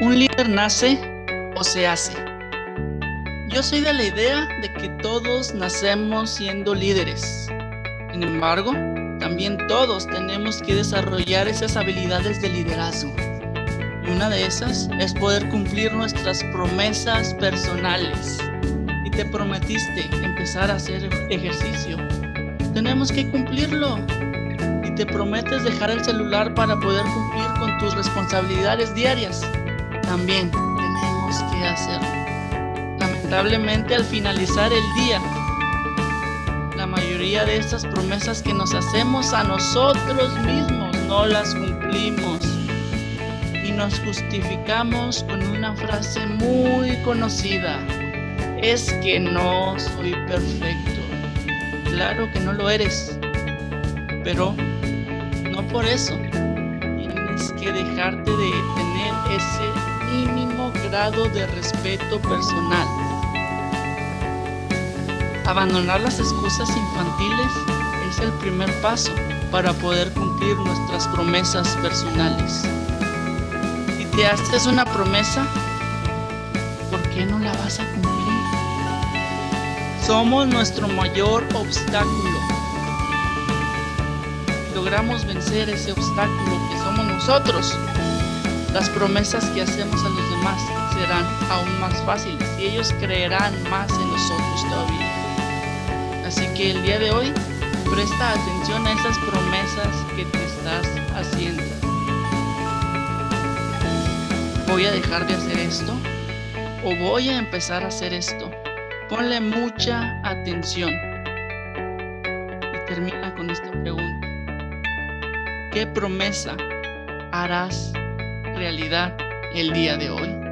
¿Un líder nace o se hace? Yo soy de la idea de que todos nacemos siendo líderes. Sin embargo, también todos tenemos que desarrollar esas habilidades de liderazgo. Y una de esas es poder cumplir nuestras promesas personales. Y te prometiste empezar a hacer ejercicio. Tenemos que cumplirlo. Y te prometes dejar el celular para poder cumplir con tus responsabilidades diarias también tenemos que hacerlo. Lamentablemente al finalizar el día, la mayoría de estas promesas que nos hacemos a nosotros mismos no las cumplimos y nos justificamos con una frase muy conocida. Es que no soy perfecto. Claro que no lo eres, pero no por eso tienes que dejarte de tener grado de respeto personal. Abandonar las excusas infantiles es el primer paso para poder cumplir nuestras promesas personales. Si te haces una promesa, ¿por qué no la vas a cumplir? Somos nuestro mayor obstáculo. Logramos vencer ese obstáculo que somos nosotros las promesas que hacemos a los demás serán aún más fáciles y ellos creerán más en nosotros todavía. Así que el día de hoy, presta atención a esas promesas que te estás haciendo. ¿Voy a dejar de hacer esto? ¿O voy a empezar a hacer esto? Ponle mucha atención. Y termina con esta pregunta. ¿Qué promesa harás realidad el día de hoy.